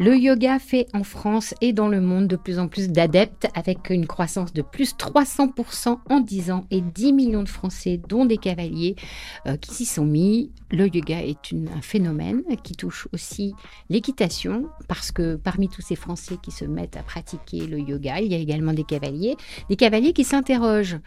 Le yoga fait en France et dans le monde de plus en plus d'adeptes avec une croissance de plus 300% en 10 ans et 10 millions de Français, dont des cavaliers, euh, qui s'y sont mis. Le yoga est un phénomène qui touche aussi l'équitation parce que parmi tous ces Français qui se mettent à pratiquer le yoga, il y a également des cavaliers, des cavaliers qui s'interrogent.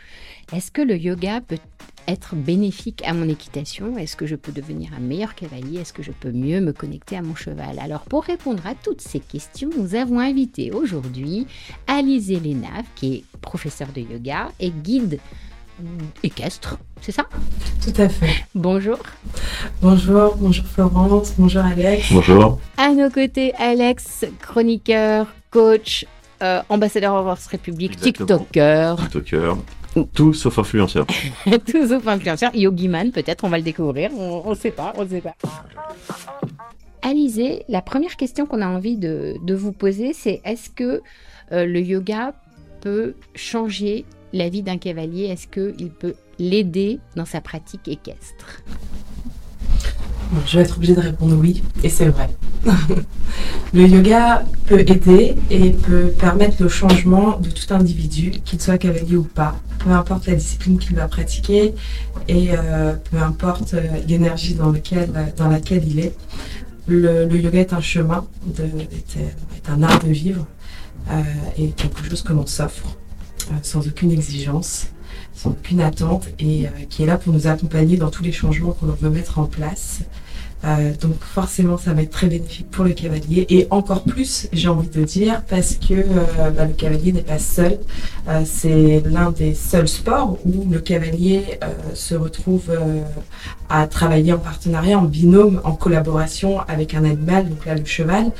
Est-ce que le yoga peut être bénéfique à mon équitation? Est-ce que je peux devenir un meilleur cavalier? Est-ce que je peux mieux me connecter à mon cheval? Alors pour répondre à toutes ces questions, nous avons invité aujourd'hui Alizé Lénave, qui est professeur de yoga et guide équestre, c'est ça? Tout à fait. Bonjour. Bonjour, bonjour Florence, bonjour Alex. Bonjour. À nos côtés, Alex, chroniqueur, coach, euh, ambassadeur Horse République, TikToker. TikToker. Tout sauf influenceur. Tout sauf influenceur. Yogiman, peut-être, on va le découvrir. On ne sait pas, on ne sait pas. Alizé, la première question qu'on a envie de, vous poser, c'est est-ce que euh, le yoga peut changer la vie d'un cavalier Est-ce qu'il peut l'aider dans sa pratique équestre? Je vais être obligée de répondre oui, et c'est vrai. le yoga peut aider et peut permettre le changement de tout individu, qu'il soit cavalier ou pas, peu importe la discipline qu'il va pratiquer et euh, peu importe euh, l'énergie dans, laquelle il est. Le, yoga est un chemin, est, un art de vivre euh, et quelque chose que l'on s'offre sans aucune exigence sans aucune attente et qui est là pour nous accompagner dans tous les changements qu'on veut mettre en place euh, donc forcément, ça va être très bénéfique pour le cavalier et encore plus, j'ai envie de dire, parce que euh, bah, le cavalier n'est pas seul. Euh, c'est l'un des seuls sports où le cavalier se retrouve à travailler en partenariat, en binôme, en collaboration avec un animal, donc là le cheval.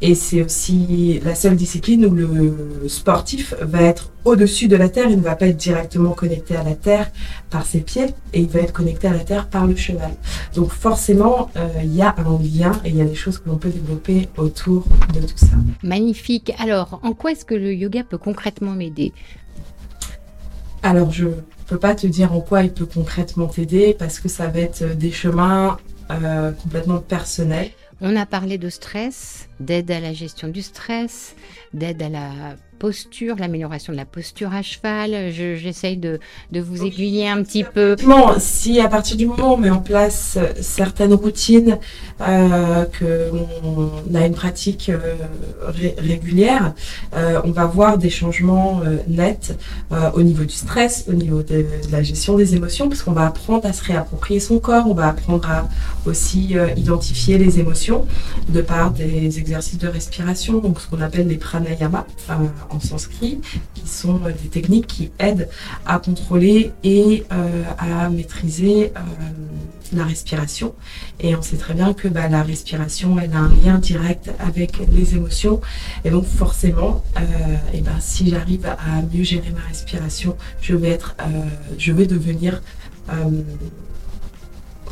Et c'est aussi la seule discipline où le sportif va être au-dessus de la terre, il ne va pas être directement connecté à la terre par ses pieds et il va être connecté à la terre par le cheval. Donc forcément, euh, il y a un lien et il y a des choses que l'on peut développer autour de tout ça. Magnifique. Alors, en quoi est-ce que le yoga peut concrètement m'aider? Alors, je ne peux pas te dire en quoi il peut concrètement t'aider parce que ça va être des chemins euh, complètement personnels. On a parlé de stress, d'aide à la gestion du stress, d'aide à la posture, l'amélioration de la posture à cheval. J'essaye de, vous aiguiller un petit peu. Si à partir du moment où on met en place euh, certaines routines, euh, qu'on a une pratique euh, régulière, euh, on va voir des changements nets au niveau du stress, au niveau de, la gestion des émotions, parce qu'on va apprendre à se réapproprier son corps, on va apprendre à aussi identifier les émotions de par des exercices de respiration, donc ce qu'on appelle les pranayama en sanskrit, qui sont euh, des techniques qui aident à contrôler et euh, à maîtriser euh, la respiration. Et on sait très bien que bah, la respiration, elle a un lien direct avec les émotions. Et donc forcément, et ben, si j'arrive à mieux gérer ma respiration, je vais, être, je vais devenir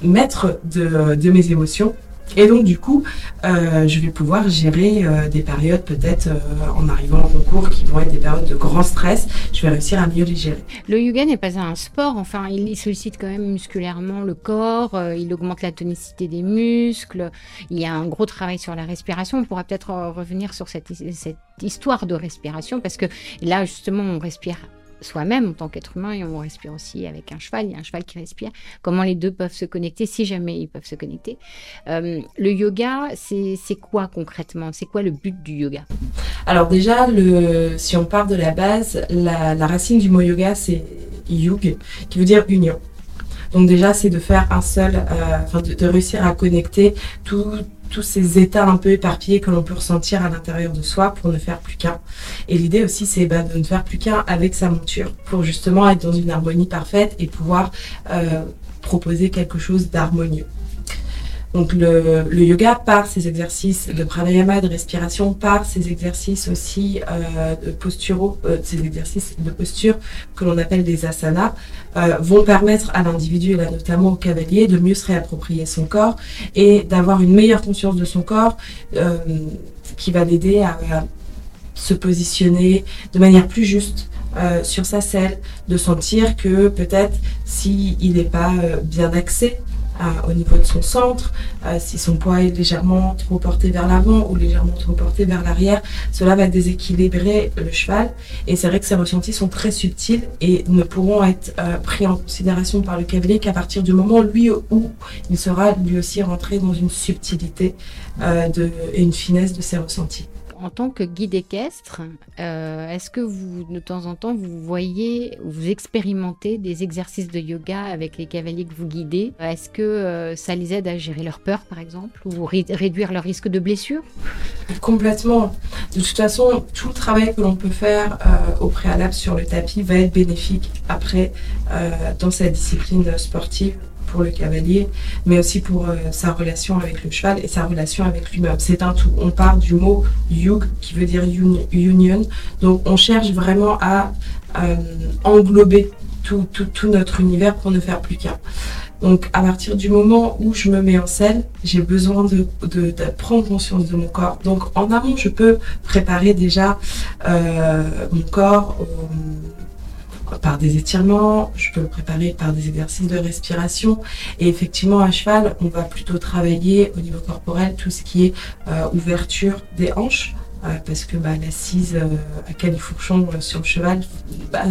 maître de mes émotions et donc, du coup, euh, je vais pouvoir gérer euh, des périodes peut-être euh, en arrivant en concours qui vont être des périodes de grand stress. Je vais réussir à mieux les gérer. Le yoga n'est pas un sport. Enfin, il sollicite quand même musculairement le corps. il augmente la tonicité des muscles. Il y a un gros travail sur la respiration. On pourra peut-être revenir sur cette, cette histoire de respiration parce que là, justement, on respire soi-même en tant qu'être humain et on respire aussi avec un cheval. Il y a un cheval qui respire. Comment les deux peuvent se connecter si jamais ils peuvent se connecter. Euh, le yoga, c'est quoi concrètement? C'est quoi le but du yoga? Alors déjà, le, si on part de la base, la, racine du mot yoga, c'est yug, qui veut dire union. Donc déjà, c'est de faire un seul, euh, de, de, réussir à connecter tout, tous ces états un peu éparpillés que l'on peut ressentir à l'intérieur de soi pour ne faire plus qu'un. Et l'idée aussi, c'est bah, de ne faire plus qu'un avec sa monture pour justement être dans une harmonie parfaite et pouvoir euh, proposer quelque chose d'harmonieux. Donc le, yoga par ses exercices de pranayama, de respiration, par ses exercices aussi euh, de posturaux, euh, ces exercices de posture que l'on appelle des asanas, euh, vont permettre à l'individu, et là notamment au cavalier, de mieux se réapproprier son corps et d'avoir une meilleure conscience de son corps qui va l'aider à, se positionner de manière plus juste sur sa selle, de sentir que peut-être s'il n'est pas bien axé au niveau de son centre, euh, si son poids est légèrement trop porté vers l'avant ou légèrement trop porté vers l'arrière, cela va déséquilibrer le cheval. Et c'est vrai que ces ressentis sont très subtils et ne pourront être pris en considération par le cavalier qu'à partir du moment lui où il sera lui aussi rentré dans une subtilité de, et une finesse de ses ressentis en tant que guide équestre, euh, est-ce que vous, de temps en temps, vous voyez, vous expérimentez des exercices de yoga avec les cavaliers que vous guidez? Est-ce que euh, ça les aide à gérer leur peur, par exemple, ou réduire leur risque de blessure? Complètement. De toute façon, tout le travail que l'on peut faire euh, au préalable sur le tapis va être bénéfique après dans cette discipline sportive pour le cavalier, mais aussi pour euh, sa relation avec le cheval et sa relation avec lui-même. C'est un tout. On part du mot yug qui veut dire union. Donc on cherche vraiment à euh, englober tout, tout, notre univers pour ne faire plus qu'un. Donc à partir du moment où je me mets en scène, j'ai besoin de, de, prendre conscience de mon corps. Donc en amont, je peux préparer déjà euh, mon corps par des étirements, je peux le préparer par des exercices de respiration. Et effectivement, à cheval, on va plutôt travailler au niveau corporel tout ce qui est euh, ouverture des hanches. Euh, parce que bah, l'assise euh, à califourchon sur le cheval bah,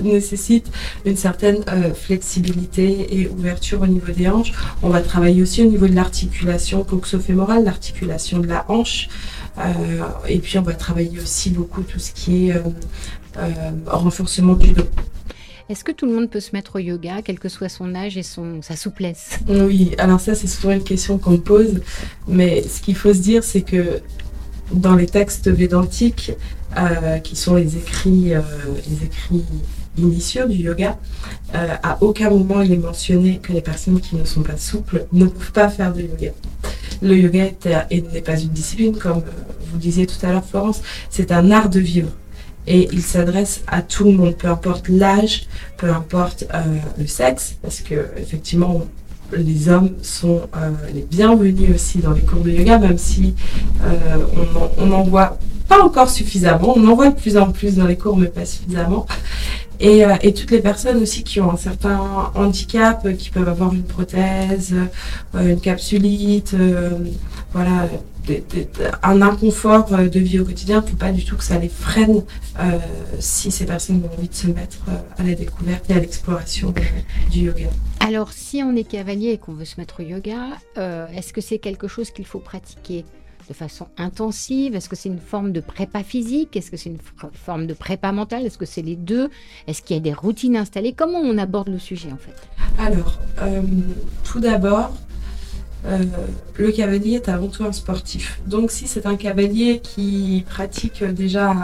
nécessite une certaine flexibilité et ouverture au niveau des hanches. On va travailler aussi au niveau de l'articulation coxo-fémorale, l'articulation de la hanche. et puis on va travailler aussi beaucoup tout ce qui est euh, renforcement du dos. Est-ce que tout le monde peut se mettre au yoga, quel que soit son âge et son, sa souplesse? Oui, alors ça c'est souvent une question qu'on me pose, mais ce qu'il faut se dire c'est que dans les textes védantiques, euh, qui sont les écrits, euh, les écrits initiaux du yoga, à aucun moment il est mentionné que les personnes qui ne sont pas souples ne peuvent pas faire de yoga. Le yoga n'est pas une discipline, comme vous disiez tout à l'heure Florence, c'est un art de vivre et il s'adresse à tout le monde, peu importe l'âge, peu importe euh, le sexe, parce que effectivement les hommes sont euh, les bienvenus aussi dans les cours de yoga, même si euh, on n'en voit pas encore suffisamment. On en voit de plus en plus dans les cours, mais pas suffisamment. Et, toutes les personnes aussi qui ont un certain handicap, qui peuvent avoir une prothèse, une capsulite, voilà, un inconfort euh, de vie au quotidien, il ne faut pas du tout que ça les freine euh, si ces personnes ont envie de se mettre euh, à la découverte et à l'exploration du yoga. Alors, si on est cavalier et qu'on veut se mettre au yoga, est-ce que c'est quelque chose qu'il faut pratiquer de façon intensive? Est-ce que c'est une forme de prépa physique? Est-ce que c'est une forme de prépa mentale? Est-ce que c'est les deux? Est-ce qu'il y a des routines installées? Comment on aborde le sujet en fait? Alors, tout d'abord, euh, le cavalier est avant tout un sportif. Donc si c'est un cavalier qui pratique déjà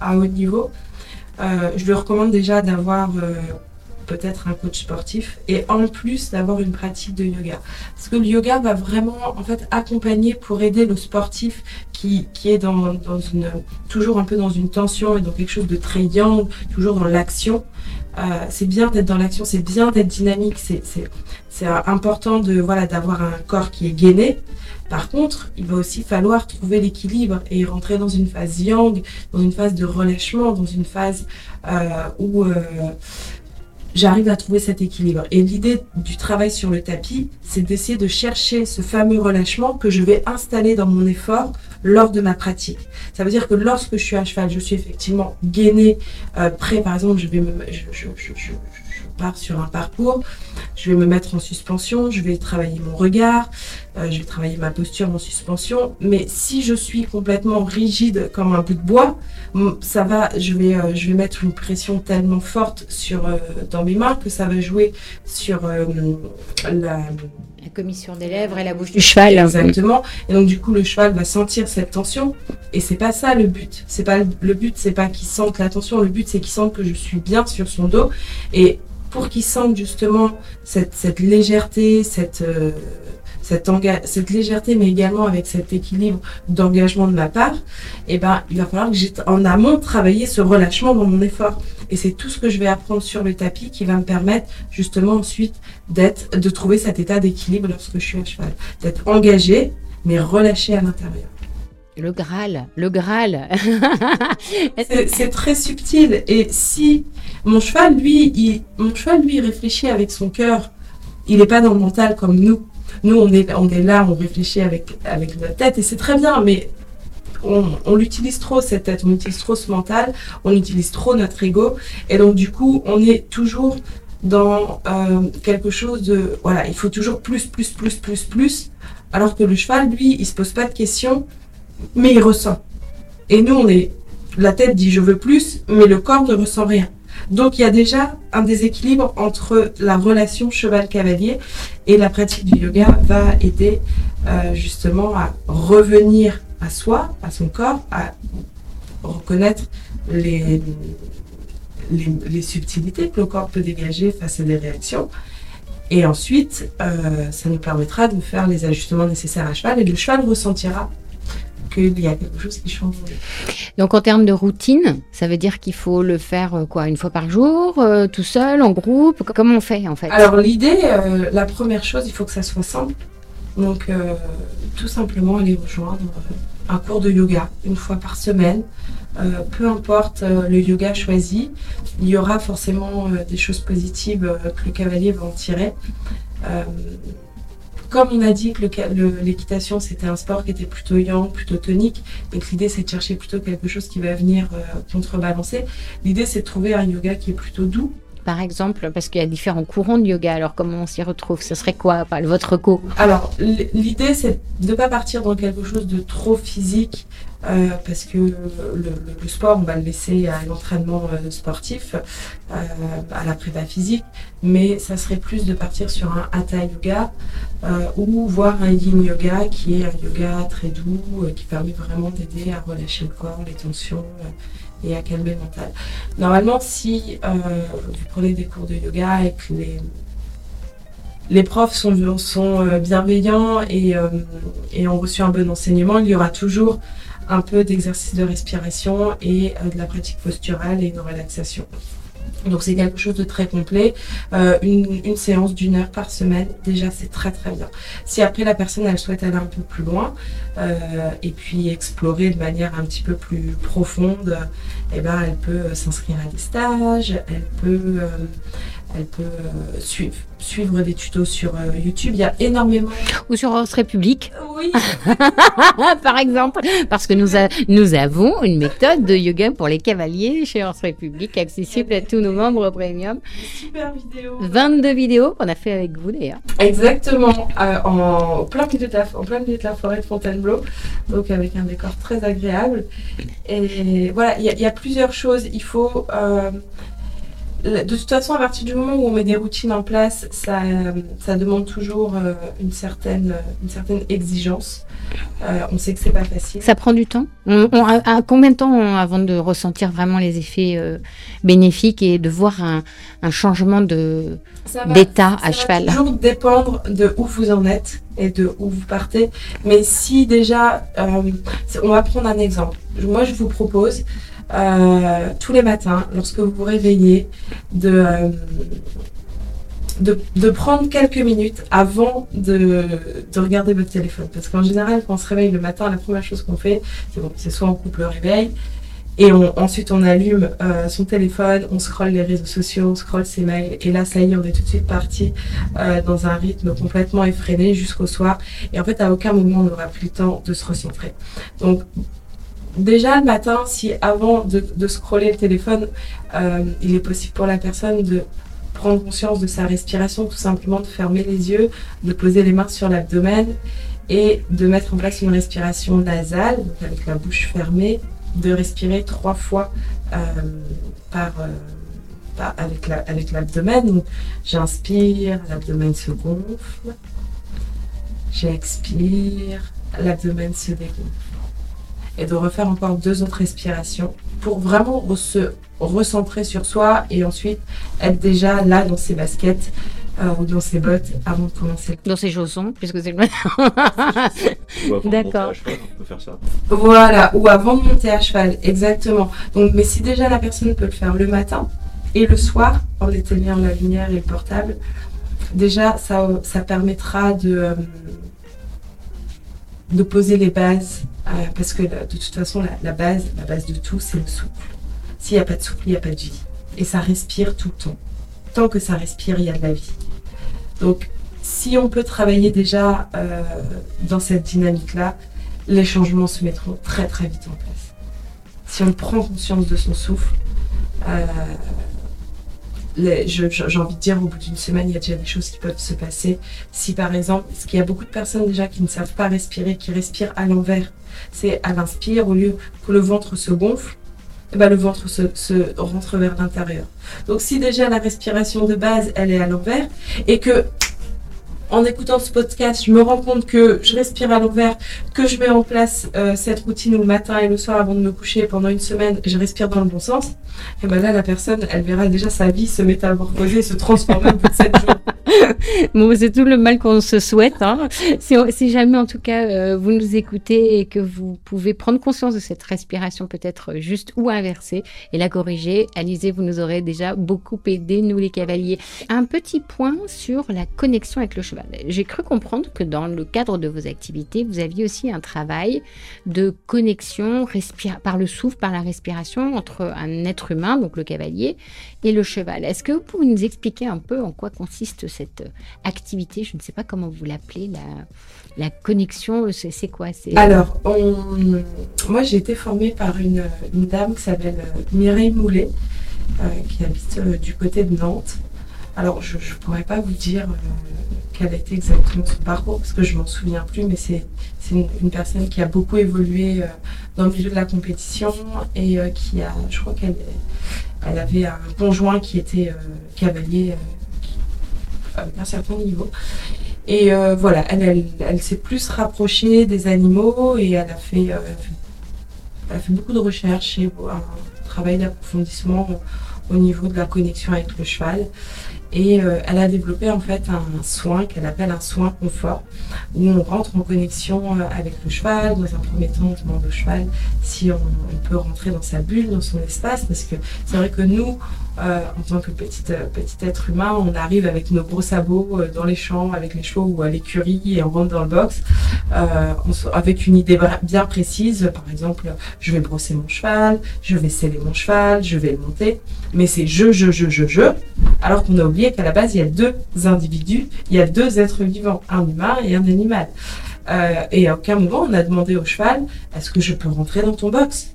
à, haut niveau, euh, je lui recommande déjà d'avoir euh, peut-être un coach sportif et en plus d'avoir une pratique de yoga. Parce que le yoga va vraiment en fait accompagner pour aider le sportif qui, est toujours un peu dans une tension et dans quelque chose de très yang, toujours dans l'action. Euh, c'est bien d'être dans l'action, c'est bien d'être dynamique, c'est important de voilà d'avoir un corps qui est gainé. Par contre, il va aussi falloir trouver l'équilibre et rentrer dans une phase yang, dans une phase de relâchement, dans une phase euh, où euh, j'arrive à trouver cet équilibre. Et l'idée du travail sur le tapis, c'est d'essayer de chercher ce fameux relâchement que je vais installer dans mon effort lors de ma pratique. Ça veut dire que lorsque je suis à cheval, je suis effectivement gainé, euh, prêt, par exemple, je vais me, je, pars sur un parcours, je vais me mettre en suspension, je vais travailler mon regard, euh, je vais travailler ma posture en suspension. Mais si je suis complètement rigide comme un bout de bois, ça va, je vais, euh, je vais mettre une pression tellement forte sur, euh, dans mes mains que ça va jouer sur la la commission des lèvres et la bouche du cheval. Exactement. Et donc du coup le cheval va sentir cette tension et c'est pas ça le but. C'est pas le but, c'est pas qu'il sente la tension. Le but c'est qu'il sente que je suis bien sur son dos et pour qu'il sente justement cette, cette légèreté, cette, euh, cette, cette, légèreté, mais également avec cet équilibre d'engagement de ma part, eh ben, il va falloir que j'ai en amont travailler ce relâchement dans mon effort. Et c'est tout ce que je vais apprendre sur le tapis qui va me permettre justement ensuite d'être, de trouver cet état d'équilibre lorsque je suis à cheval, d'être engagé, mais relâché à l'intérieur. Le Graal, le Graal. C'est très subtil. Et si mon cheval, lui, il, mon cheval, lui, réfléchit avec son cœur. Il n'est pas dans le mental comme nous. Nous, on est, on est là, on réfléchit avec, avec notre tête et c'est très bien, mais on, on l'utilise trop, cette tête, on utilise trop ce mental, on utilise trop notre ego. Et donc, du coup, on est toujours dans euh, quelque chose de. Voilà, il faut toujours plus, plus, plus, plus, plus. Alors que le cheval, lui, il se pose pas de questions, mais il ressent. Et nous, on est. La tête dit je veux plus, mais le corps ne ressent rien. Donc il y a déjà un déséquilibre entre la relation cheval-cavalier et la pratique du yoga va aider euh, justement à revenir à soi, à son corps, à reconnaître les, les, subtilités que le corps peut dégager face à des réactions. Et ensuite, euh, ça nous permettra de faire les ajustements nécessaires à cheval et le cheval ressentira qu'il y a quelque chose qui change. Donc en termes de routine, ça veut dire qu'il faut le faire euh, quoi une fois par jour, euh, tout seul, en groupe? Comment on fait en fait? Alors l'idée, euh, la première chose, il faut que ça soit simple. Donc euh, tout simplement aller rejoindre un cours de yoga une fois par semaine. Euh, peu importe euh, le yoga choisi, il y aura forcément euh, des choses positives que le cavalier va en tirer. Comme on a dit que l'équitation c'était un sport qui était plutôt yang, plutôt tonique, et que l'idée c'est de chercher plutôt quelque chose qui va venir euh, contrebalancer, l'idée c'est de trouver un yoga qui est plutôt doux, Par exemple, parce qu'il y a différents courants de yoga. Alors comment on s'y retrouve? Ce serait quoi votre co Alors, l'idée, c'est de ne pas partir dans quelque chose de trop physique, euh, parce que le, sport, on va le laisser à l'entraînement euh, sportif, euh, à la prépa physique, mais ça serait plus de partir sur un hatha yoga ou voir un yin yoga qui est un yoga très doux, qui permet vraiment d'aider à relâcher le corps, les tensions et à calmer le mental. Normalement, si euh, vous prenez des cours de yoga et que les les profs sont, euh, bienveillants et, euh, et ont reçu un bon enseignement, il y aura toujours un peu d'exercice de respiration et de la pratique posturale et une relaxation. Donc c'est quelque chose de très complet. Euh, une, une séance d'une heure par semaine, déjà c'est très très bien. Si après la personne elle souhaite aller un peu plus loin euh, et puis explorer de manière un petit peu plus profonde, eh ben elle peut euh, s'inscrire à des stages, elle peut euh, elle peut euh, suivre suivre des tutos sur euh, YouTube. Il y a énormément. Ou sur Horse République, Oui. par exemple Parce que nous, a- nous avons une méthode de yoga pour les cavaliers chez Horse République, accessible à tous nos membres premium. Super vidéo. 22 vidéos qu'on a fait avec vous d'ailleurs. Exactement, euh, en, plein milieu de la, en plein milieu de la forêt de Fontainebleau, donc avec un décor très agréable. Et voilà, il y, a- il y a plusieurs choses. Il faut, euh, de toute façon, à partir du moment où on met des routines en place, ça, ça demande toujours euh, une certaine, une certaine exigence. Euh, on sait que c'est pas facile. Ça prend du temps? On, on- à, à combien de temps avant de ressentir vraiment les effets euh, bénéfiques et de voir un, un changement de Ça d'état à Ça cheval? va toujours dépendre de où vous en êtes et de où vous partez. Mais si déjà, euh, on va prendre un exemple. Moi, je vous propose euh, tous les matins, lorsque vous vous réveillez, de, euh, prendre quelques minutes avant de, de regarder votre téléphone. Parce qu'en général, quand on se réveille le matin, la première chose qu'on fait, c'est bon, soit on coupe le réveil, et ensuite, on allume euh, son téléphone, on scrolle les réseaux sociaux, on scrolle ses mails, et là, ça y est, on est tout de suite parti dans un rythme complètement effréné jusqu'au soir. Et en fait, à aucun moment, on n'aura pris le temps de se recentrer. Donc, déjà le matin, si avant de, scroller le téléphone, euh, il est possible pour la personne de prendre conscience de sa respiration, tout simplement de fermer les yeux, de poser les mains sur l'abdomen et de mettre en place une respiration nasale, donc avec la bouche fermée, de respirer trois fois euh, euh, avec la- avec l'abdomen. J'inspire, l'abdomen se gonfle. J'expire, l'abdomen se dégonfle. Et de refaire encore deux autres respirations pour vraiment se recentrer sur soi et ensuite être déjà là dans ses baskets euh, ou dans ses bottes avant de commencer. dans ces chaussons, puisque c'est le monter D'accord. Voilà, ou avant de monter à cheval, exactement. Donc, mais si déjà la personne peut le faire le matin et le soir, en éteignant la lumière et le portable, déjà ça, ça permettra de, euh, de poser les bases, euh, parce que de toute façon, la, base, la base de tout, c'est le souffle. S'il n'y a pas de souffle, il n'y a pas de vie. Et ça respire tout le temps. Tant que ça respire, il y a de la vie. Donc, si on peut travailler déjà euh, dans cette dynamique-là, les changements se mettront très très vite en place. Si on prend conscience de son souffle, euh, j'ai envie de dire, au bout d'une semaine, il y a déjà des choses qui peuvent se passer. Si par exemple, parce qu'il y a beaucoup de personnes déjà qui ne savent pas respirer, qui respirent à l'envers, c'est à l'inspire, au lieu que le ventre se gonfle, eh ben, le ventre se, se rentre vers l'intérieur. Donc si déjà la respiration de base, elle est à l'envers, et que en écoutant ce podcast, je me rends compte que je respire à l'envers, que je mets en place euh, cette routine le matin et le soir avant de me coucher pendant une semaine, je respire dans le bon sens. Et ben là, la personne, elle verra déjà sa vie se métamorphoser, se transformer de 7 jours. c'est tout le mal qu'on se souhaite. Hein. Si, jamais, en tout cas, euh, vous nous écoutez et que vous pouvez prendre conscience de cette respiration peut-être juste ou inversée et la corriger, Alizé, vous nous aurez déjà beaucoup aidé, nous les cavaliers. Un petit point sur la connexion avec le cheval. J'ai cru comprendre que dans le cadre de vos activités, vous aviez aussi un travail de connexion par le souffle, par la respiration entre un être humain, donc le cavalier, et le cheval. Est-ce que vous pouvez nous expliquer un peu en quoi consiste cette activité Je ne sais pas comment vous l'appelez, la, connexion, c'est quoi Alors, moi j'ai été formée par une, dame qui s'appelle Mireille Moulet, euh, qui habite euh, du côté de Nantes. Alors, je ne pourrais pas vous dire euh, quel a été exactement son parcours, parce que je m'en souviens plus, mais c'est une, personne qui a beaucoup évolué dans le milieu de la compétition et qui a, je crois qu'elle elle avait un conjoint qui était euh, cavalier euh, un certain niveau. Et euh, voilà, elle, elle, s'est plus rapprochée des animaux et elle a fait, elle a fait beaucoup de recherches et un travail d'approfondissement au niveau de la connexion avec le cheval. Et euh, elle a développé en fait un soin qu'elle appelle un soin confort, où on rentre en connexion euh, avec le cheval. Dans un premier temps, on demande au cheval si on, peut rentrer dans sa bulle, dans son espace, parce que c'est vrai que nous, euh, en tant que petit, petit être humain, on arrive avec nos gros sabots dans les champs, avec les chevaux ou à l'écurie, et on rentre dans le box avec une idée bien précise. Par exemple, je vais brosser mon cheval, je vais sceller mon cheval, je vais le monter, mais c'est je, je, je, je, je, alors qu'on a oublié qu'à la base, il y a deux individus, il y a deux êtres vivants, un humain et un animal. Euh, et à aucun moment, on a demandé au cheval, est-ce que je peux rentrer dans ton box?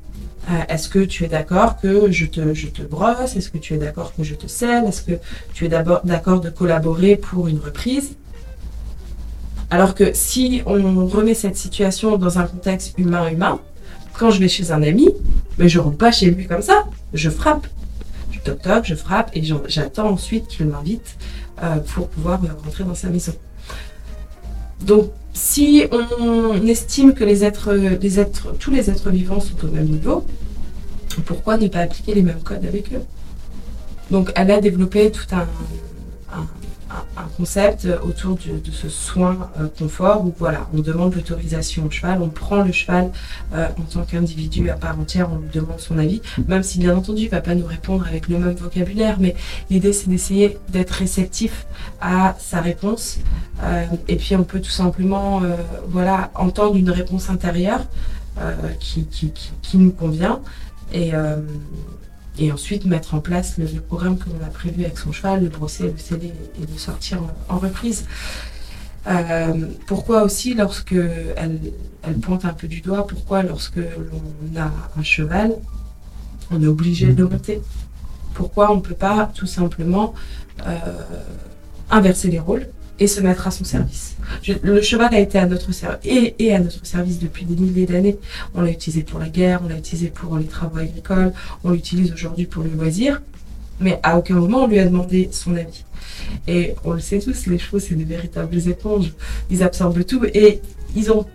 Euh, Est-ce que tu es d'accord que je te, je brosse? Est-ce que tu es d'accord que je te scelle? Est-ce que tu es d'accord de collaborer pour une reprise? Alors que si on remet cette situation dans un contexte humain-humain, quand je vais chez un ami, mais je rentre pas chez lui comme ça, je frappe. Toc toc, je frappe et j'attends ensuite qu'il m'invite euh, pour pouvoir rentrer dans sa maison. Donc, si on estime que tous les êtres vivants sont au même niveau, pourquoi ne pas appliquer les mêmes codes avec eux? Donc, elle a développé tout un concept autour de, ce soin euh, confort où voilà, on demande l'autorisation au cheval, on prend le cheval euh, en tant qu'individu à part entière, on lui demande son avis, même si bien entendu il va pas nous répondre avec le même vocabulaire, mais l'idée c'est d'essayer d'être réceptif à sa réponse euh, et puis on peut tout simplement voilà entendre une réponse intérieure qui, qui, qui, nous convient et et ensuite mettre en place le, programme que l'on a prévu avec son cheval, le brosser, le sceller et le sortir en, reprise. Euh, pourquoi aussi, lorsque elle, pointe un peu du doigt, pourquoi lorsque l'on a un cheval, on est obligé de le monter? Pourquoi on ne peut pas tout simplement euh, inverser les rôles? Et se mettre à son service. le cheval a été à notre service et, à notre service depuis des milliers d'années. On l'a utilisé pour la guerre, on l'a utilisé pour les travaux agricoles, on l'utilise aujourd'hui pour le loisir, mais à aucun moment on lui a demandé son avis. Et on le sait tous, les chevaux c'est des véritables éponges, ils absorbent tout et ils ont,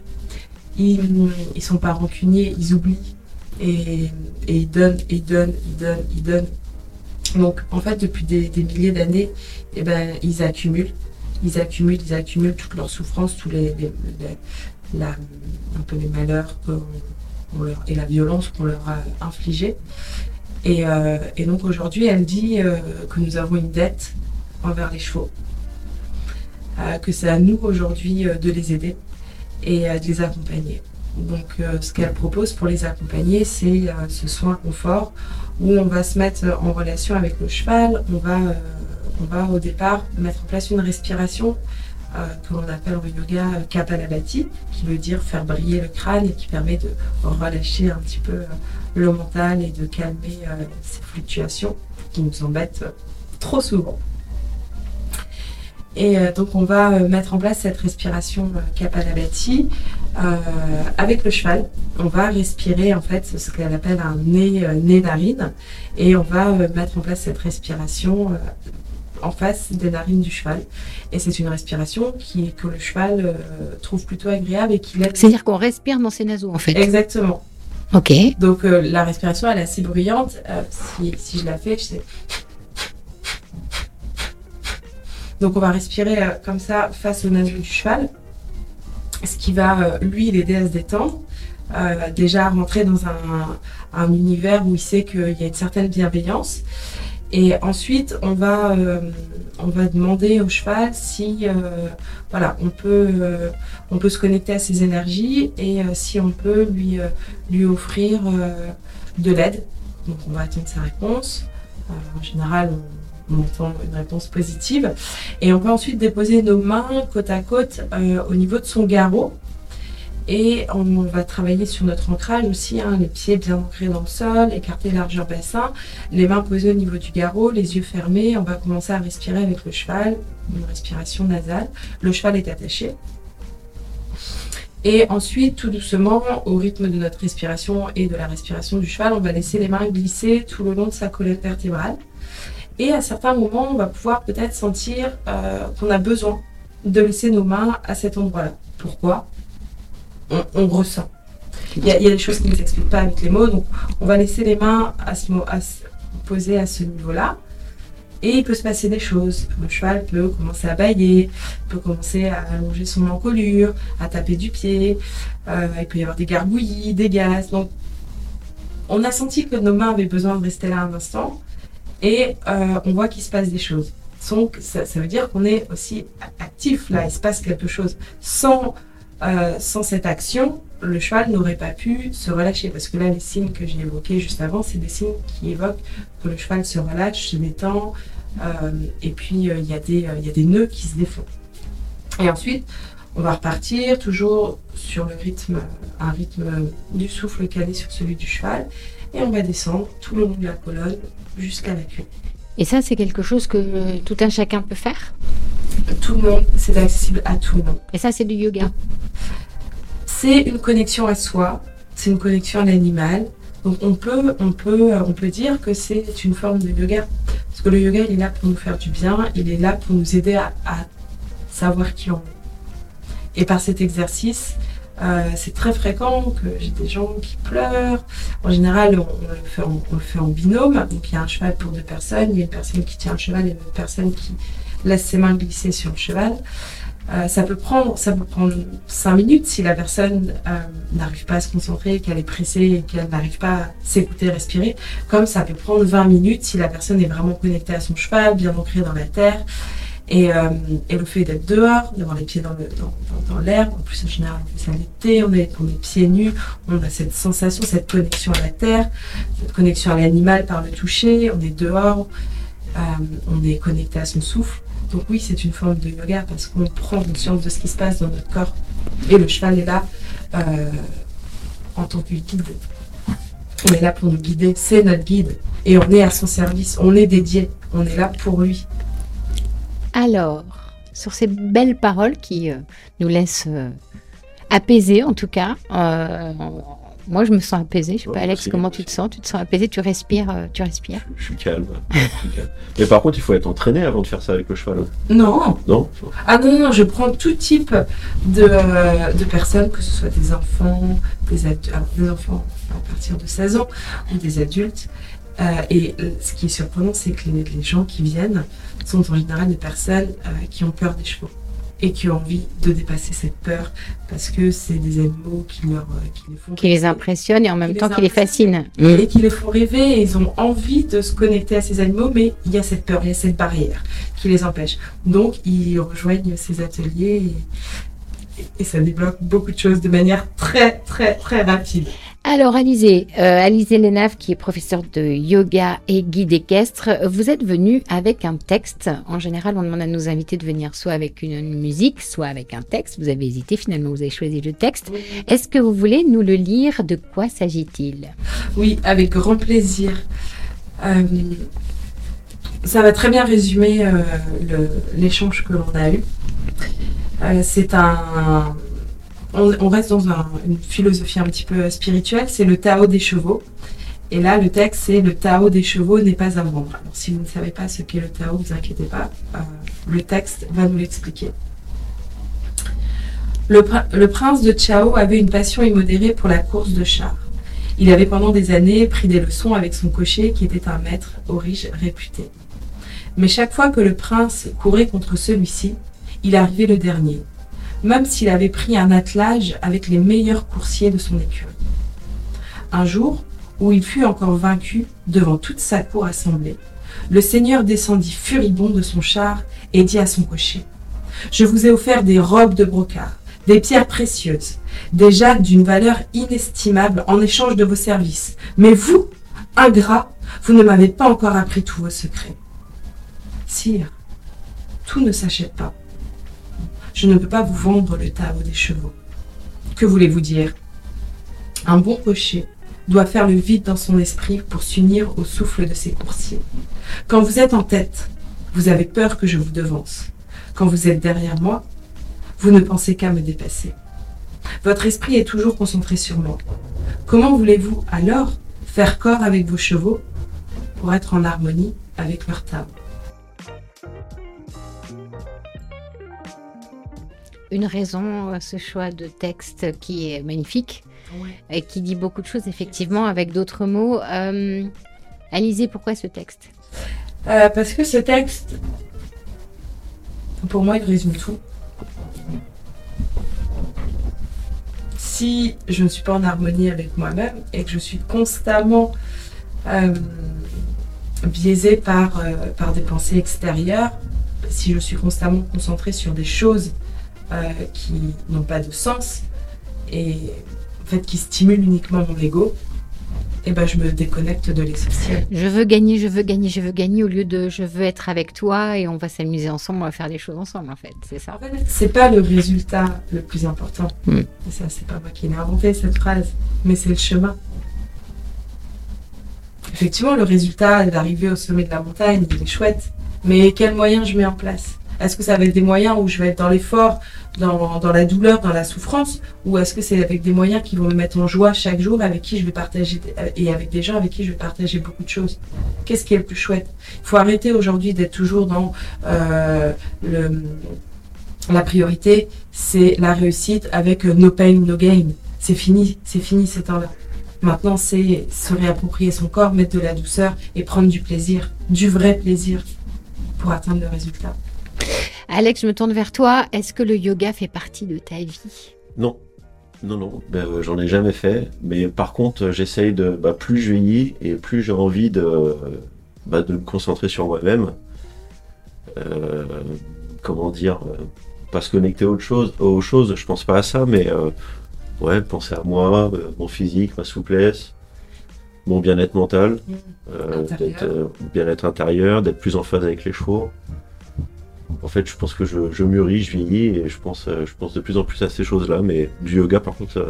ils, sont pas rancuniers, ils oublient et, et ils donnent, ils donnent, ils donnent, ils donnent. Donc en fait depuis des, des milliers d'années, eh ben ils accumulent ils accumulent, ils accumulent toutes leurs souffrances, tous les, un peu les malheurs leur, et la violence qu'on leur a infligée. Et, euh, et donc aujourd'hui, elle dit euh, que nous avons une dette envers les chevaux, euh, que c'est à nous aujourd'hui de les aider et de les accompagner. Donc, ce qu'elle propose pour les accompagner, c'est ce soin confort où on va se mettre en relation avec le cheval. On va, on va au départ mettre en place une respiration euh, que l'on appelle au yoga Kapalabhati, qui veut dire faire briller le crâne et qui permet de relâcher un petit peu euh, le mental et de calmer euh, ces fluctuations qui nous embêtent trop souvent. Et donc on va mettre en place cette respiration Kapalabhati avec le cheval. On va respirer en fait ce qu'elle appelle un nez, nez narine et on va mettre en place cette respiration en face des narines du cheval. Et c'est une respiration qui, que le cheval euh, trouve plutôt agréable et qui l'aide. C'est-à-dire qu'on respire dans ses naseaux, en fait. Exactement. Ok. Donc euh, la respiration, elle est assez bruyante. Euh, si, si, je la fais, je sais. Donc on va respirer comme ça face au naseau du cheval, ce qui va lui l'aider à se détendre. déjà rentrer dans un, un, univers où il sait qu'il y a une certaine bienveillance. Et ensuite, on va, euh, on va demander au cheval si euh, voilà, on peut, euh, on peut se connecter à ses énergies et si on peut lui, lui offrir de l'aide. Donc on va attendre sa réponse. en général, on, on, entend une réponse positive. Et on va ensuite déposer nos mains côte à côte au niveau de son garrot. Et on va travailler sur notre ancrage aussi, hein, les pieds bien ancrés dans le sol, écarter largeur bassin, les mains posées au niveau du garrot, les yeux fermés. On va commencer à respirer avec le cheval, une respiration nasale. Le cheval est attaché. Et ensuite, tout doucement, au rythme de notre respiration et de la respiration du cheval, on va laisser les mains glisser tout le long de sa colonne vertébrale. Et à certains moments, on va pouvoir peut-être sentir euh, qu'on a besoin de laisser nos mains à cet endroit-là. Pourquoi? On, ressent. Il y, a, des choses qui ne s'expliquent pas avec les mots, donc on va laisser les mains à ce, à poser à ce niveau-là. Et il peut se passer des choses. Le cheval peut commencer à bailler, peut commencer à allonger son encolure, à taper du pied. Euh, il peut y avoir des gargouillis, des gaz. Donc, on a senti que nos mains avaient besoin de rester là un instant. Et euh, on voit qu'il se passe des choses. Donc, ça, ça veut dire qu'on est aussi actif là. Il se passe quelque chose. Sans euh, sans cette action, le cheval n'aurait pas pu se relâcher. Parce que là, les signes que j'ai évoqués juste avant, c'est des signes qui évoquent que le cheval se relâche, se détend, euh, et puis euh, il y, a des nœuds qui se défont. Et ensuite, on va repartir toujours sur le rythme, un rythme du souffle calé sur celui du cheval, et on va descendre tout le long de la colonne jusqu'à la queue. Et ça, c'est quelque chose que tout un chacun peut faire Tout le monde, c'est accessible à tout le monde. Et ça, c'est du yoga C'est une connexion à soi, c'est une connexion à l'animal. Donc on peut, on, peut, on peut dire que c'est une forme de yoga. Parce que le yoga, il est là pour nous faire du bien, il est là pour nous aider à, à savoir qui on est. Et par cet exercice, euh, c'est très fréquent que j'ai des gens qui pleurent. En général, on, le fait en, on, le fait en, binôme. Donc il y a un cheval pour deux personnes, il y a une personne qui tient le cheval et une personne qui laisse ses mains glisser sur le cheval. Euh, ça peut prendre, ça peut prendre cinq minutes si la personne euh, n'arrive pas à se concentrer, qu'elle est pressée et qu'elle n'arrive pas à s'écouter, respirer. Comme ça peut prendre 20 minutes si la personne est vraiment connectée à son cheval, bien ancrée dans la terre euh, et, le fait d'être dehors, d'avoir les pieds dans, l'air, en plus en général c'est l'été, on est, on est pieds nus, on a cette sensation, cette connexion à la terre, cette connexion à l'animal par le toucher, on est dehors, euh, on est connecté à son souffle. Donc oui, c'est une forme de yoga parce qu'on prend conscience de ce qui se passe dans notre corps. Et le cheval est là euh, en tant que guide. On est là pour nous guider, c'est notre guide. Et on est à son service, on est dédié, on est là pour lui. Alors, sur ces belles paroles qui euh, nous laissent euh, apaisés en tout cas, euh, moi je me sens apaisée. Je sais pas, Alex, comment tu te sens? Tu te sens apaisé Tu respires Tu respires? Je, suis calme. Mais par contre, il faut être entraîné avant de faire ça avec le cheval. Non. Non? Ah non, non, je prends tout type de, de personnes, que ce soit des enfants, des, des enfants à partir de 16 ans ou des adultes. Et ce qui est surprenant, c'est que les gens qui viennent sont en général des personnes euh, qui ont peur des chevaux et qui ont envie de dépasser cette peur parce que c'est des animaux qui leur euh, qui les font qui les impressionnent et en même temps qui les fascinent. et qui les font rêver et ils ont envie de se connecter à ces animaux mais il y a cette peur il y a cette barrière qui les empêche. Donc ils rejoignent ces ateliers et ça débloque beaucoup de choses de manière très, très, très rapide. Alors, Alizé, euh, Alizé Lenav, qui est professeur de yoga et guide équestre, vous êtes venu avec un texte. En général, on demande à nos invités de venir soit avec une, musique, soit avec un texte. Vous avez hésité, finalement, vous avez choisi le texte. Est-ce que vous voulez nous le lire? De quoi s'agit-il? Oui, avec grand plaisir. Euh, ça va très bien résumer euh, l'échange que l'on a eu. Euh, c'est un, on, reste dans une philosophie un petit peu spirituelle, c'est le Tao des chevaux. Et là, le texte, c'est le Tao des chevaux n'est pas à vendre. Alors, si vous ne savez pas ce qu'est le Tao, vous inquiétez pas, euh, le texte va nous l'expliquer. Le, prince de Chao avait une passion immodérée pour la course de chars. Il avait pendant des années pris des leçons avec son cocher qui était un maître riche réputé. Mais chaque fois que le prince courait contre celui-ci, il arrivait le dernier, même s'il avait pris un attelage avec les meilleurs coursiers de son écurie. Un jour, où il fut encore vaincu devant toute sa cour assemblée, le seigneur descendit furibond de son char et dit à son cocher Je vous ai offert des robes de brocart, des pierres précieuses, des jades d'une valeur inestimable en échange de vos services. Mais vous, ingrat, vous ne m'avez pas encore appris tous vos secrets. Sire, tout ne s'achète pas. Je ne peux pas vous vendre le tableau des chevaux. Que voulez-vous dire? Un bon cocher doit faire le vide dans son esprit pour s'unir au souffle de ses coursiers. Quand vous êtes en tête, vous avez peur que je vous devance. Quand vous êtes derrière moi, vous ne pensez qu'à me dépasser. Votre esprit est toujours concentré sur moi. Comment voulez-vous alors faire corps avec vos chevaux pour être en harmonie avec leur table? Une raison à ce choix de texte qui est magnifique et qui dit beaucoup de choses, effectivement, avec d'autres mots. Euh, Alizé, pourquoi ce texte? Euh, Parce que ce texte, pour moi, il résume tout. Si je ne suis pas en harmonie avec moi-même et que je suis constamment euh, biaisée par, euh, par des pensées extérieures, si je suis constamment concentrée sur des choses euh, qui n'ont pas de sens et en fait qui stimulent uniquement mon ego, et eh ben je me déconnecte de l'essentiel. Je veux gagner, je veux gagner, je veux gagner au lieu de je veux être avec toi et on va s'amuser ensemble, on va faire des choses ensemble en fait, c'est ça. c'est pas le résultat le plus important. Hmm. Ça, c'est pas moi qui l'ai inventé cette phrase, mais c'est le chemin. Effectivement, le résultat d'arriver au sommet de la montagne, il est chouette, mais quels moyens je mets en place? Est-ce que ça va être des moyens où je vais être dans l'effort, dans, la douleur, dans la souffrance, ou est-ce que c'est avec des moyens qui vont me mettre en joie chaque jour, avec qui je vais partager, et avec des gens avec qui je vais partager beaucoup de choses? Qu'est-ce qui est le plus chouette? Il faut arrêter aujourd'hui d'être toujours dans euh, la priorité, c'est la réussite avec no pain, no gain. C'est fini, c'est fini ces temps-là. Maintenant, c'est se réapproprier son corps, mettre de la douceur et prendre du plaisir, du vrai plaisir pour atteindre le résultat. Alex, je me tourne vers toi. Est-ce que le yoga fait partie de ta vie? Non. Non, non, ben, euh, j'en ai jamais fait. Mais par contre, j'essaye de. Bah, plus je vieillis et plus j'ai envie de, bah, de me concentrer sur moi-même. Euh, comment dire euh, Pas se connecter aux choses, aux choses, je pense pas à ça, mais ouais, penser à moi, mon physique, ma souplesse, mon bien-être mental, mmh. bien-être intérieur, d'être plus en phase avec les chevaux en fait, je pense que je, mûris, je vieillis et je pense, euh, je pense de plus en plus à ces choses-là. Mais du yoga, par contre, ça...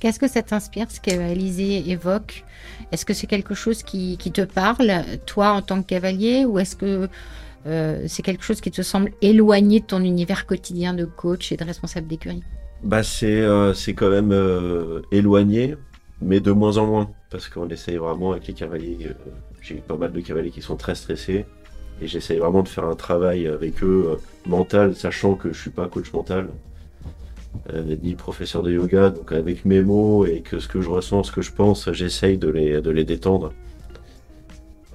Qu'est-ce que ça t'inspire, ce qu'Alizé évoque? Est-ce que c'est quelque chose qui, te parle, toi, en tant que cavalier, ou est-ce que euh, c'est quelque chose qui te semble éloigné de ton univers quotidien de coach et de responsable d'écurie? Bah c'est euh, c'est quand même éloigné, mais de moins en moins, parce qu'on essaye vraiment avec les cavaliers. J'ai eu pas mal de cavaliers qui sont très stressés. Et j'essaye vraiment de faire un travail avec eux euh, mental, sachant que je suis pas coach mental, euh, ni professeur de yoga. Donc avec mes mots et que ce que je ressens, ce que je pense, j'essaye de les, de les détendre.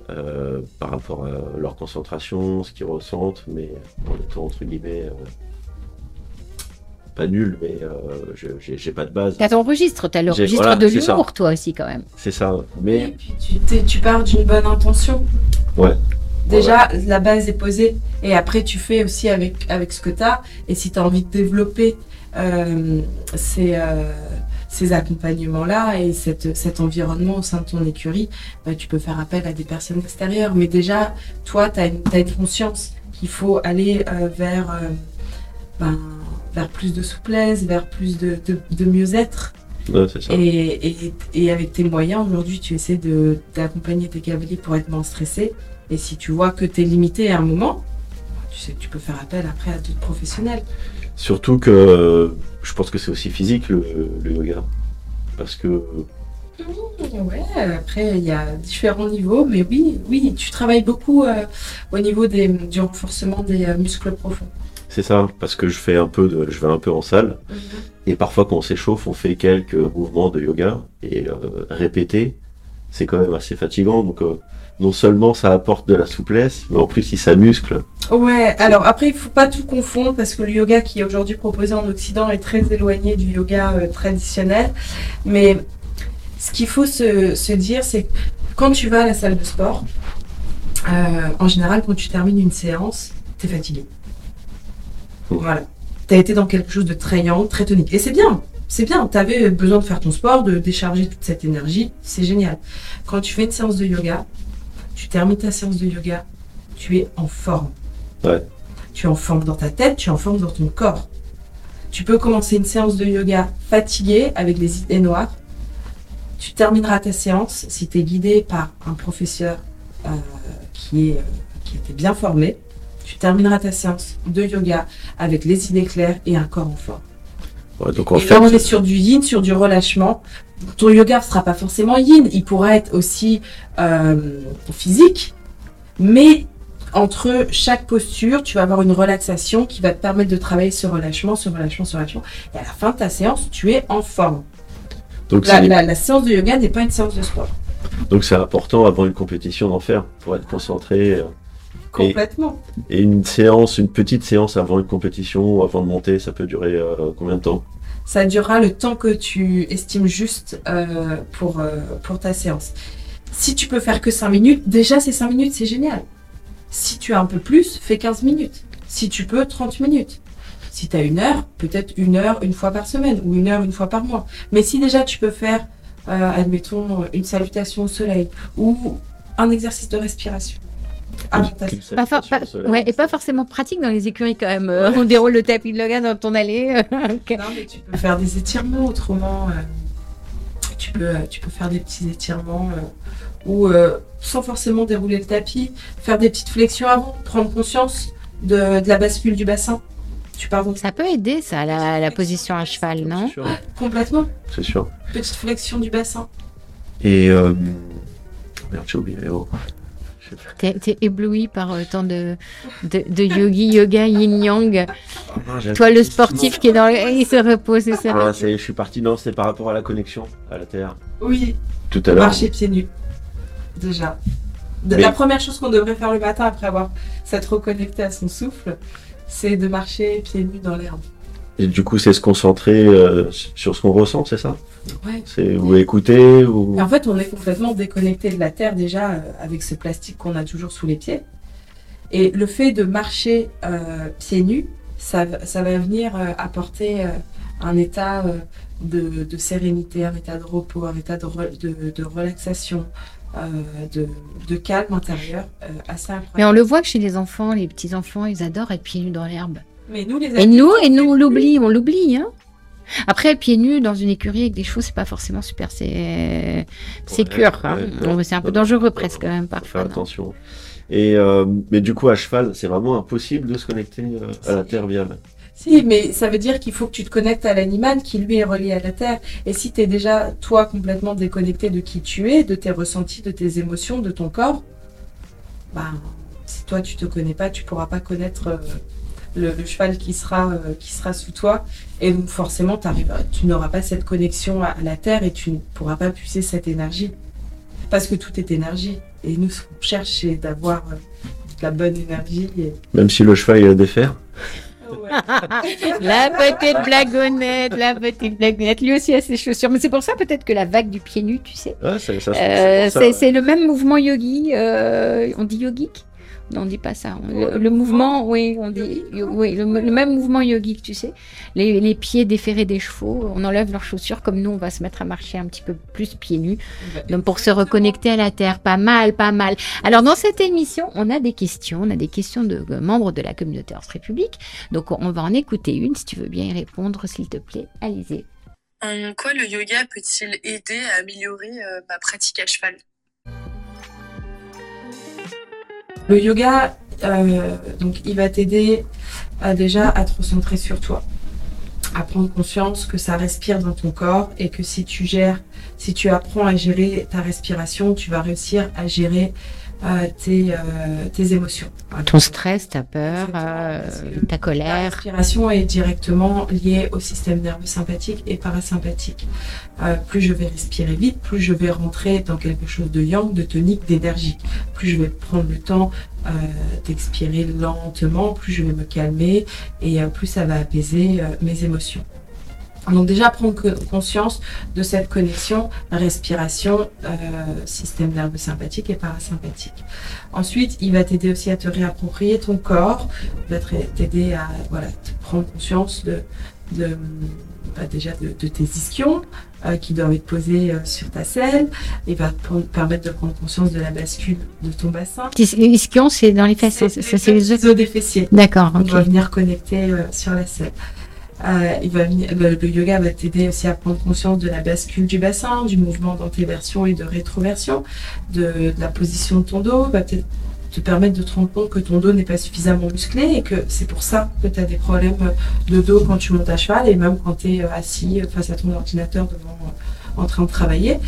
Euh, par rapport à leur concentration, ce qu'ils ressentent, mais en étant entre guillemets pas nul, mais j'ai pas de base. T'as ton registre, t'as le registre de l'humour, toi aussi, quand même. C'est ça. Mais... Et puis tu, tu pars d'une bonne intention. Ouais. Déjà, la base est posée et après tu fais aussi avec, avec ce que tu as. Et si tu as envie de développer euh, ces, euh, ces accompagnements-là et cette, cet environnement au sein de ton écurie, bah, tu peux faire appel à des personnes extérieures. Mais déjà, toi, tu as, une conscience qu'il faut aller euh, vers, ben, vers plus de souplesse, vers plus de, de, de mieux-être. Ouais, c'est ça. Et, et, et avec tes moyens, aujourd'hui, tu essaies de- d'accompagner tes cavaliers pour être moins stressés. Et si tu vois que tu es limité à un moment, tu sais que tu peux faire appel après à d'autres professionnels. Surtout que je pense que c'est aussi physique le, le yoga. Parce que Ouais, après, il y a différents niveaux, mais oui, oui, tu travailles beaucoup euh, au niveau des, du renforcement des euh, muscles profonds. c'est ça, parce que je fais un peu de, je vais un peu en salle. Et parfois quand on s'échauffe, on fait quelques mouvements de yoga et euh, répéter, c'est quand même assez fatigant. Donc non seulement ça apporte de la souplesse, mais en plus il s'amuscle. Ouais, alors après, il faut pas tout confondre parce que le yoga qui est aujourd'hui proposé en Occident est très éloigné du yoga euh, traditionnel. Mais ce qu'il faut se, se dire, c'est que quand tu vas à la salle de sport, euh, en général, quand tu termines une séance, tu es fatigué. Mm. Voilà. Tu as été dans quelque chose de très yang, très tonique. Et c'est bien, c'est bien. Tu avais besoin de faire ton sport, de décharger toute cette énergie. C'est génial. Quand tu fais une séance de yoga, tu termines ta séance de yoga, tu es en forme. Ouais. Tu es en forme dans ta tête, tu es en forme dans ton corps. Tu peux commencer une séance de yoga fatigué avec des idées noires. Tu termineras ta séance si tu es guidé par un professeur euh, qui, est, euh, qui était bien formé. Tu termineras ta séance de yoga avec les idées claires et un corps en forme. Donc en et fait, là, on est sur du yin, sur du relâchement. Ton yoga ne sera pas forcément yin, il pourra être aussi euh, physique, mais entre chaque posture, tu vas avoir une relaxation qui va te permettre de travailler ce relâchement, ce relâchement, ce relâchement. Et à la fin de ta séance, tu es en forme. donc La, la- la séance de yoga n'est pas une séance de sport. donc c'est important avant une compétition d'en faire pour être concentré. Complètement. Et une séance, une petite séance avant une compétition ou avant de monter, ça peut durer euh, combien de temps? Ça durera le temps que tu estimes juste euh, pour, euh, pour ta séance. Si tu peux faire que 5 minutes, déjà ces 5 minutes, c'est génial. Si tu as un peu plus, fais 15 minutes. Si tu peux, 30 minutes. Si tu as une heure, peut-être une heure une fois par semaine ou une heure une fois par mois. Mais si déjà tu peux faire, euh, admettons, une salutation au soleil ou un exercice de respiration. Qu'une Pas pas- ouais, et pas forcément pratique dans les écuries quand même. Euh, on déroule le tapis de yoga dans ton allée. Non, mais tu peux faire des étirements autrement. euh, tu, peux, euh, tu peux faire des petits étirements euh, ou euh, sans forcément dérouler le tapis, faire des petites flexions avant, prendre conscience de, de la bascule du bassin. Tu pars donc Ça peut aider, ça, la, la position à cheval, non sûr. complètement. C'est sûr. Petite flexion du bassin. Et euh... merde, j'ai oublié. oh. T'es t'es ébloui par euh, tant de, de, de yogi, yoga, yin-yang. Ah, Toi, le sportif qui est dans le... Il se repose, c'est ça. Ah, c'est- je suis parti, non, c'est par rapport à la connexion à la Terre. Oui, Tout à l'heure. marcher pieds nus. Déjà. De- Mais- La première chose qu'on devrait faire le matin après avoir s'être reconnecté à son souffle, c'est de marcher pieds nus dans l'herbe. Et du coup, c'est se concentrer euh, sur ce qu'on ressent, c'est ça Ouais. C'est ou écouter ou. En fait, on est complètement déconnecté de la terre déjà euh, avec ce plastique qu'on a toujours sous les pieds. Et le fait de marcher euh, pieds nus, ça, va- ça va venir euh, apporter euh, un état euh, de, de sérénité, un état de repos, un état de, re- de, de relaxation, euh, de, de calme intérieur euh, assez Mais on le voit que chez les enfants, les petits enfants, ils adorent être pieds nus dans l'herbe. Mais nous, les Et nous, et on nous, on l'oublie, on l'oublie, hein. Après, pieds nus dans une écurie avec des chevaux, c'est pas forcément super, c'est sécure. hein. c'est un peu dangereux presque quand même Faut parfois. faire attention. Et euh, mais du coup, à cheval, c'est vraiment impossible de se connecter euh, à la Terre via. Si, mais ça veut dire qu'il faut que tu te connectes à l'animal qui lui est relié à la terre. Et si tu es déjà, toi, complètement déconnecté de qui tu es, de tes ressentis, de tes émotions, de ton corps, bah, si toi tu te connais pas, tu pourras pas connaître euh, le, le cheval qui sera, euh, qui sera sous toi. Et donc forcément, t'arriveras- tu n'auras pas cette connexion à, à la terre et tu ne pourras pas puiser cette énergie. Parce que tout est énergie. Et nous, ce qu'on cherche, c'est d'avoir euh, de la bonne énergie. Et... Même si le cheval il a des fers. La petite blagonnette, la petite blagonnette. Lui aussi a ses chaussures. Mais c'est pour ça peut-être que la vague du pied nu, tu sais. Ouais, Euh, c'est le même mouvement yogi. euh, on dit yogique? On dit pas ça. Le, mouvement, oui, on dit, oui, le, même mouvement yogique, tu sais. Les, pieds déférés des chevaux, on enlève leurs chaussures comme nous, on va se mettre à marcher un petit peu plus pieds nus. Donc pour se reconnecter à la terre, pas mal, pas mal. Alors dans cette émission, on a des questions, on a des questions de, membres de la communauté Horse République. Donc on va en écouter une, si tu veux bien y répondre, s'il te plaît. Allez-y. En quoi le yoga peut-il aider à améliorer euh, ma pratique à cheval? Le yoga, euh, donc, il va t'aider à, déjà à te recentrer sur toi, à prendre conscience que ça respire dans ton corps et que si tu gères, si tu apprends à gérer ta respiration, tu vas réussir à gérer tes, euh, tes, émotions. Ton stress, ta peur, euh, ta colère. La respiration est directement liée au système nerveux sympathique et parasympathique. Euh, plus je vais respirer vite, plus je vais rentrer dans quelque chose de yang, de tonique, d'énergie. Plus je vais prendre le temps d'expirer lentement, plus je vais me calmer et plus ça va apaiser mes émotions. Donc déjà prendre conscience de cette connexion respiration, euh, système nerveux sympathique et parasympathique. Ensuite, il va t'aider aussi à te réapproprier ton corps, il va t'aider à voilà, prendre conscience de, de bah, déjà de, tes ischions euh, qui doivent être posés euh, sur ta selle. Il va te permettre de prendre conscience de la bascule de ton bassin. Ischions, c'est dans les fesses, c'est les os des fessiers. D'accord. On va venir connecter sur la selle. Euh, va le, yoga va t'aider aussi à prendre conscience de la bascule du bassin, du mouvement d'antéversion et de rétroversion, de, la position de ton dos, va te, te permettre de te rendre compte que ton dos n'est pas suffisamment musclé et que c'est pour ça que tu as des problèmes de dos quand tu montes à cheval et même quand tu es euh, assis face à ton ordinateur devant, euh, en train de travailler.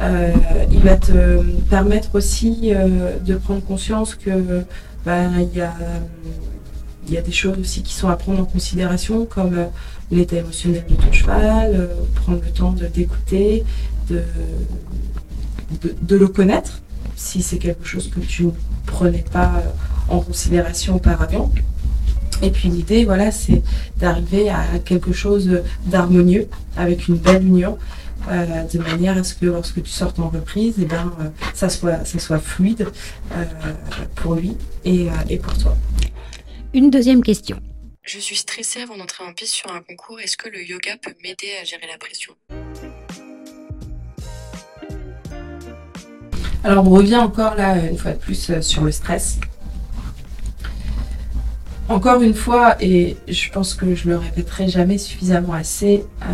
il va te permettre aussi de prendre conscience que ben, il y a il y a des choses aussi qui sont à prendre en considération, comme euh, l'état émotionnel de ton cheval, euh, prendre le temps de d'écouter, de, de, le connaître, si c'est quelque chose que tu ne prenais pas euh, en considération auparavant. Et puis l'idée, voilà, c'est d'arriver à quelque chose d'harmonieux, avec une belle union, de manière à ce que lorsque tu sortes en reprise, eh ben, ça, soit, ça soit fluide pour lui et, et pour toi. Une deuxième question. Je suis stressée avant d'entrer en piste sur un concours. Est-ce que le yoga peut m'aider à gérer la pression? Alors on revient encore là une fois de plus euh, sur le stress. Encore une fois, et je pense que je le répéterai jamais suffisamment assez, euh,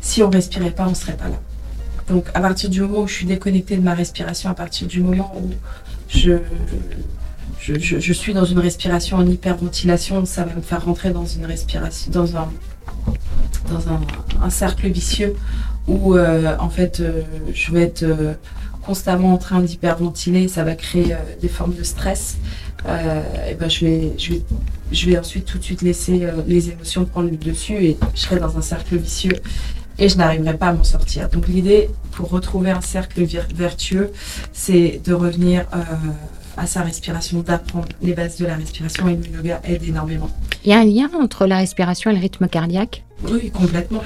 si on respirait pas, on serait pas là. Donc à partir du moment où je suis déconnectée de ma respiration, à partir du moment où je, je, suis dans une respiration en hyperventilation, ça va me faire rentrer dans une respiration, dans un, dans un, cercle vicieux où euh, en fait euh, je vais être euh, constamment en train d'hyperventiler, ça va créer des formes de stress. et ben je vais, je vais, je vais ensuite tout de suite laisser les émotions prendre le dessus et je serai dans un cercle vicieux et je n'arriverai pas à m'en sortir. Donc l'idée pour retrouver un cercle vertueux, c'est de revenir à sa respiration, d'apprendre les bases de la respiration et le yoga aide énormément. Il y a un lien entre la respiration et le rythme cardiaque? Oui, complètement.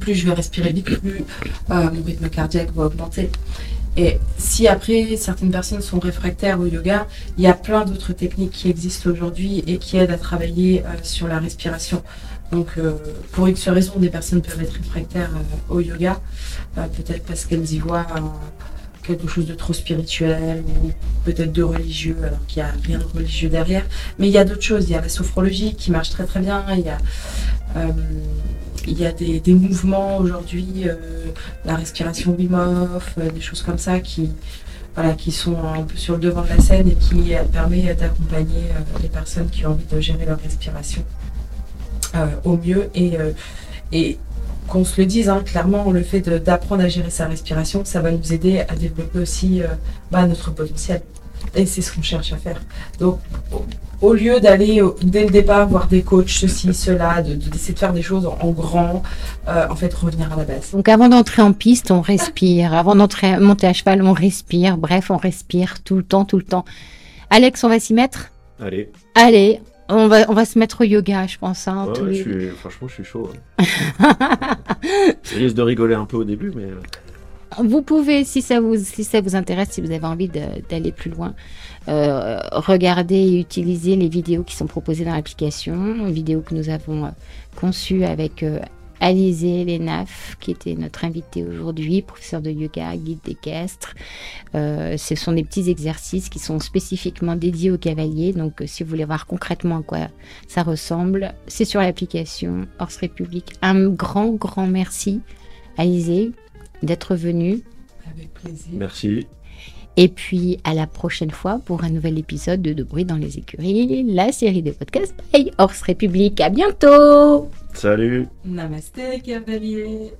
Plus je vais respirer vite, plus euh, mon rythme cardiaque va augmenter. Et si après certaines personnes sont réfractaires au yoga, il y a plein d'autres techniques qui existent aujourd'hui et qui aident à travailler euh, sur la respiration. Donc euh, pour X raison, des personnes peuvent être réfractaires au yoga, peut-être parce qu'elles y voient quelque chose de trop spirituel ou peut-être de religieux, alors qu'il n'y a rien de religieux derrière. Mais il y a d'autres choses. Il y a la sophrologie qui marche très très bien. Il y a, euh, il y a des, mouvements aujourd'hui, euh, la respiration Wim Hof, euh, des choses comme ça qui, voilà, qui sont un peu sur le devant de la scène et qui permet d'accompagner les personnes qui ont envie de gérer leur respiration au mieux. Et qu'on se le dise, hein, clairement, le fait d'apprendre à gérer sa respiration, ça va nous aider à développer aussi euh, bah, notre potentiel. Et c'est ce qu'on cherche à faire. Donc, au, lieu d'aller dès le départ voir des coachs, ceci, cela, d'essayer de, faire des choses en, grand, euh, en fait, revenir à la base. Donc, avant d'entrer en piste, on respire. Avant d'entrer monter à cheval, on respire. Bref, on respire tout le temps, tout le temps. Alex, on va s'y mettre? Allez. Allez, on va, on va se mettre au yoga, je pense. Hein, franchement, je suis chaud. Je risque de rigoler un peu au début, mais. Euh. Vous pouvez, si ça vous, si ça vous intéresse, si vous avez envie d'aller plus loin, euh, regarder et utiliser les vidéos qui sont proposées dans l'application, vidéos que nous avons euh, conçues avec euh, Alizé Lenaf, qui était notre invitée aujourd'hui, professeur de yoga, guide d'équestre. Euh, ce sont des petits exercices qui sont spécifiquement dédiés aux cavaliers. Donc, euh, si vous voulez voir concrètement à quoi ça ressemble, c'est sur l'application Horse République. Un grand, grand merci, Alizé, d'être venue. Avec plaisir. Merci. Et puis à la prochaine fois pour un nouvel épisode de De bruit dans les écuries, la série de podcasts by Horse République. À bientôt! Salut. Namasté, cavalier.